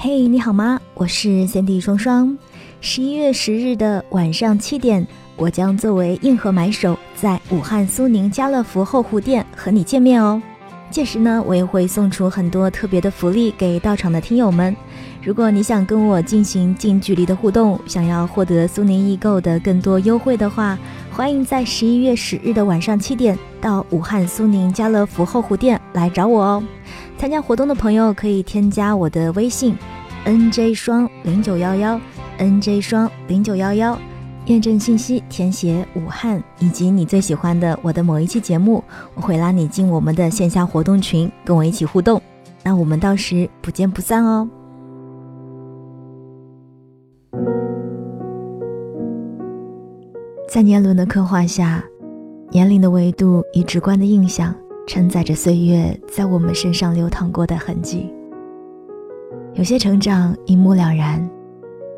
嘿，你好吗？我是 Cindy 双双。十一月十日的晚上七点，我将作为硬核买手，在武汉苏宁家乐福后湖店和你见面哦。届时呢，我也会送出很多特别的福利给到场的听友们。如果你想跟我进行近距离的互动，想要获得苏宁易购的更多优惠的话，欢迎在十一月十日的晚上七点到武汉苏宁家乐福后湖店来找我哦。参加活动的朋友可以添加我的微信：nj 双零九幺幺，nj 双零九幺幺，验证信息填写武汉以及你最喜欢的我的某一期节目，我会拉你进我们的线下活动群，跟我一起互动。那我们到时不见不散哦。在年轮的刻画下，年龄的维度以直观的印象承载着岁月在我们身上流淌过的痕迹。有些成长一目了然，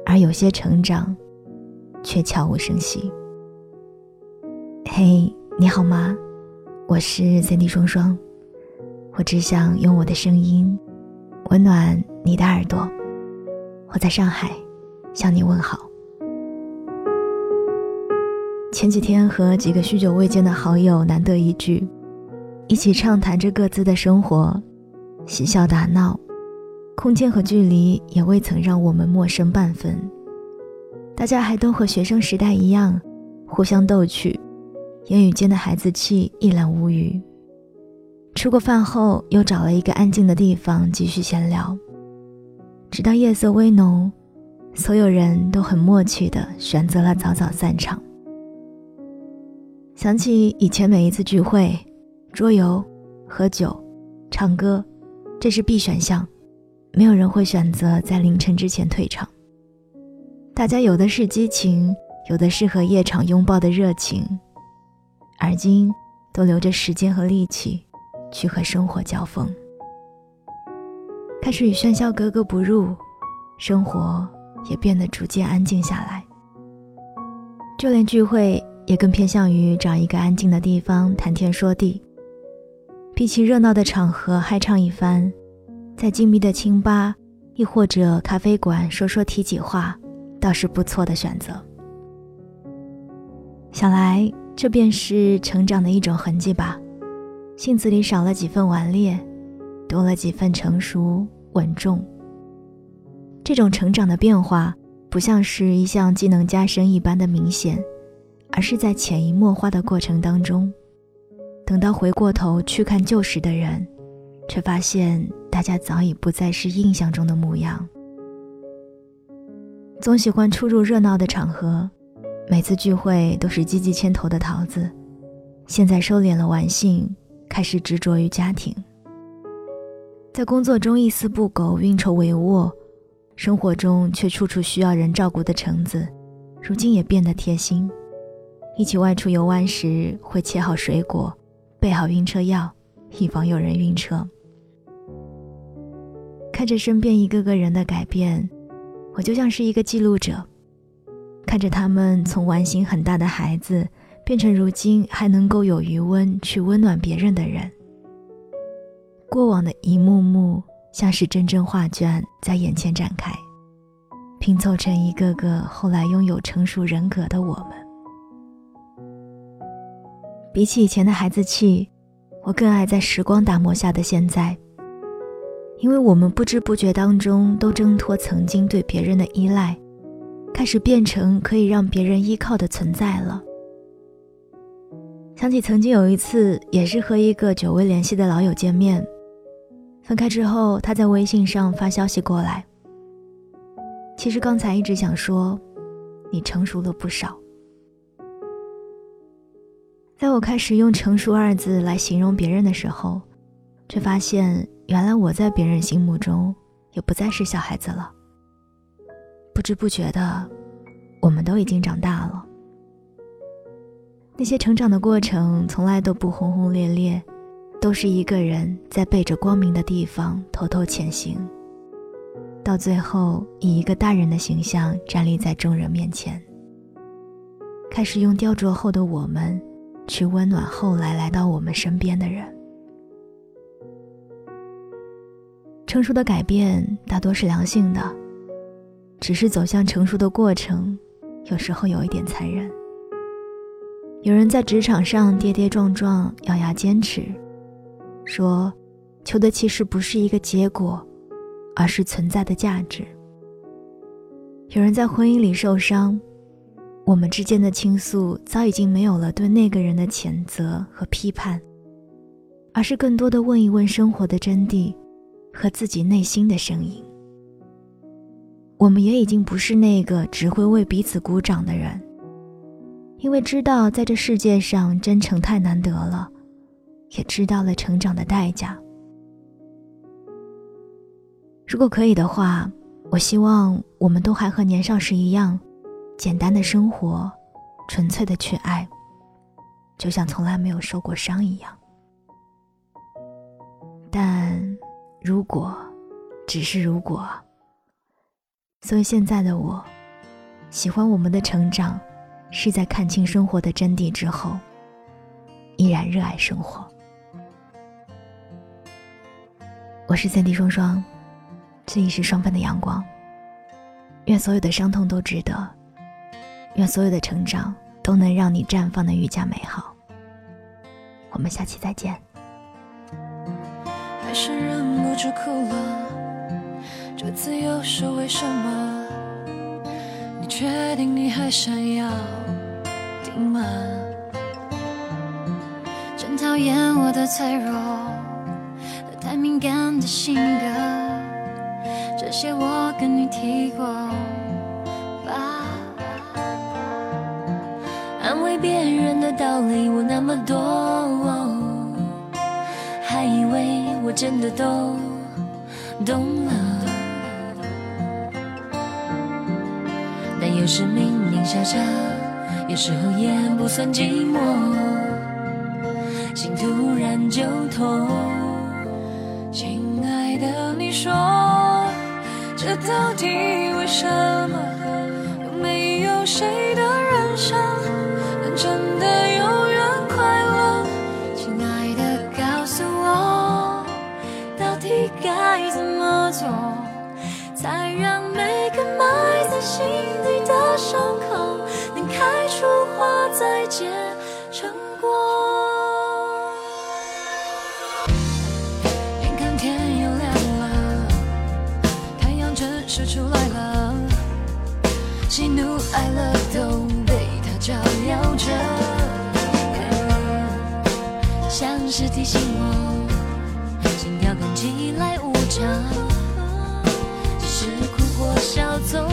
而有些成长却悄无声息。嘿，你好吗？我是 Cindy 双双，我只想用我的声音温暖你的耳朵。我在上海向你问好。前几天和几个许久未见的好友难得一聚，一起畅谈着各自的生活，嬉笑打闹，空间和距离也未曾让我们陌生半分。大家还都和学生时代一样，互相逗趣，言语间的孩子气一览无余。吃过饭后，又找了一个安静的地方继续闲聊，直到夜色微浓，所有人都很默契地选择了早早散场。想起以前每一次聚会，桌游、喝酒、唱歌，这是必选项，没有人会选择在凌晨之前退场。大家有的是激情，有的是和夜场拥抱的热情，而今都留着时间和力气去和生活交锋，开始与喧嚣格格不入，生活也变得逐渐安静下来，就连聚会。也更偏向于找一个安静的地方谈天说地。比起热闹的场合嗨唱一番，在静谧的清吧，亦或者咖啡馆说说体己话，倒是不错的选择。想来，这便是成长的一种痕迹吧。性子里少了几分顽劣，多了几分成熟稳重。这种成长的变化，不像是一项技能加深一般的明显。而是在潜移默化的过程当中，等到回过头去看旧时的人，却发现大家早已不再是印象中的模样。总喜欢出入热闹的场合，每次聚会都是积极牵头的桃子，现在收敛了玩性，开始执着于家庭。在工作中一丝不苟、运筹帷幄，生活中却处处需要人照顾的橙子，如今也变得贴心。一起外出游玩时，会切好水果，备好晕车药，以防有人晕车。看着身边一个个人的改变，我就像是一个记录者，看着他们从玩心很大的孩子，变成如今还能够有余温去温暖别人的人。过往的一幕幕，像是真正画卷在眼前展开，拼凑成一个个后来拥有成熟人格的我们。比起以前的孩子气，我更爱在时光打磨下的现在。因为我们不知不觉当中都挣脱曾经对别人的依赖，开始变成可以让别人依靠的存在了。想起曾经有一次，也是和一个久未联系的老友见面，分开之后，他在微信上发消息过来。其实刚才一直想说，你成熟了不少。在我开始用“成熟”二字来形容别人的时候，却发现原来我在别人心目中也不再是小孩子了。不知不觉的，我们都已经长大了。那些成长的过程从来都不轰轰烈烈，都是一个人在背着光明的地方偷偷前行，到最后以一个大人的形象站立在众人面前，开始用雕琢后的我们。去温暖后来来到我们身边的人。成熟的改变大多是良性的，只是走向成熟的过程，有时候有一点残忍。有人在职场上跌跌撞撞，咬牙坚持，说，求的其实不是一个结果，而是存在的价值。有人在婚姻里受伤，我们之间的倾诉早已经没有了对那个人的谴责和批判，而是更多的问一问生活的真谛。和自己内心的声音，我们也已经不是那个只会为彼此鼓掌的人，因为知道在这世界上真诚太难得了，也知道了成长的代价。如果可以的话，我希望我们都还和年少时一样，简单的生活，纯粹的去爱，就像从来没有受过伤一样。但。如果，只是如果。所以现在的我，喜欢我们的成长，是在看清生活的真谛之后，依然热爱生活。我是三 D 双双，这里是双份的阳光。愿所有的伤痛都值得，愿所有的成长都能让你绽放的愈加美好。我们下期再见。还是忍不住哭了，这次又是为什么？你确定你还想要听吗？真讨厌我的脆弱和太敏感的性格，这些我跟你提过别人的道理我那么多。还以为我真的都懂了，但有时明明笑着，有时候也不算寂寞，心突然就痛。亲爱的，你说这到底为什么？才让每个埋在心底的伤口能开出花，再结成果。眼看天又亮了，太阳正式出来了，喜怒哀乐都被它照耀着，像是提醒我，心跳跟起来无常。要走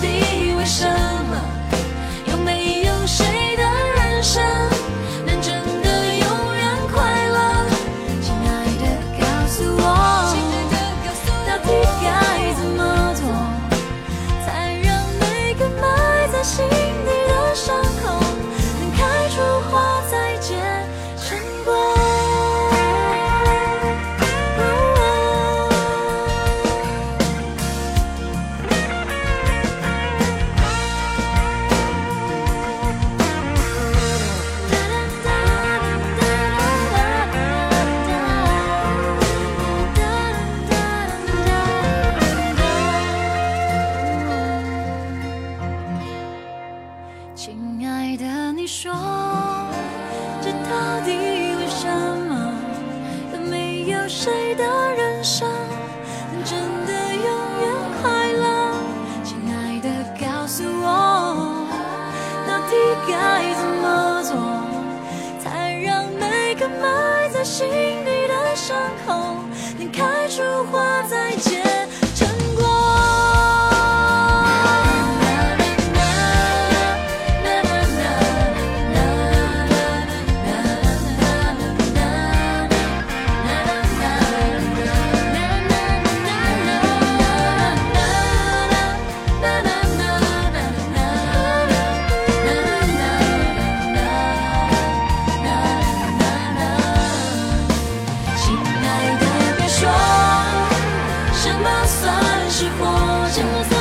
底为什么？有没有该怎么做才让每个埋在心底的伤口能开出花再见。那算是活着。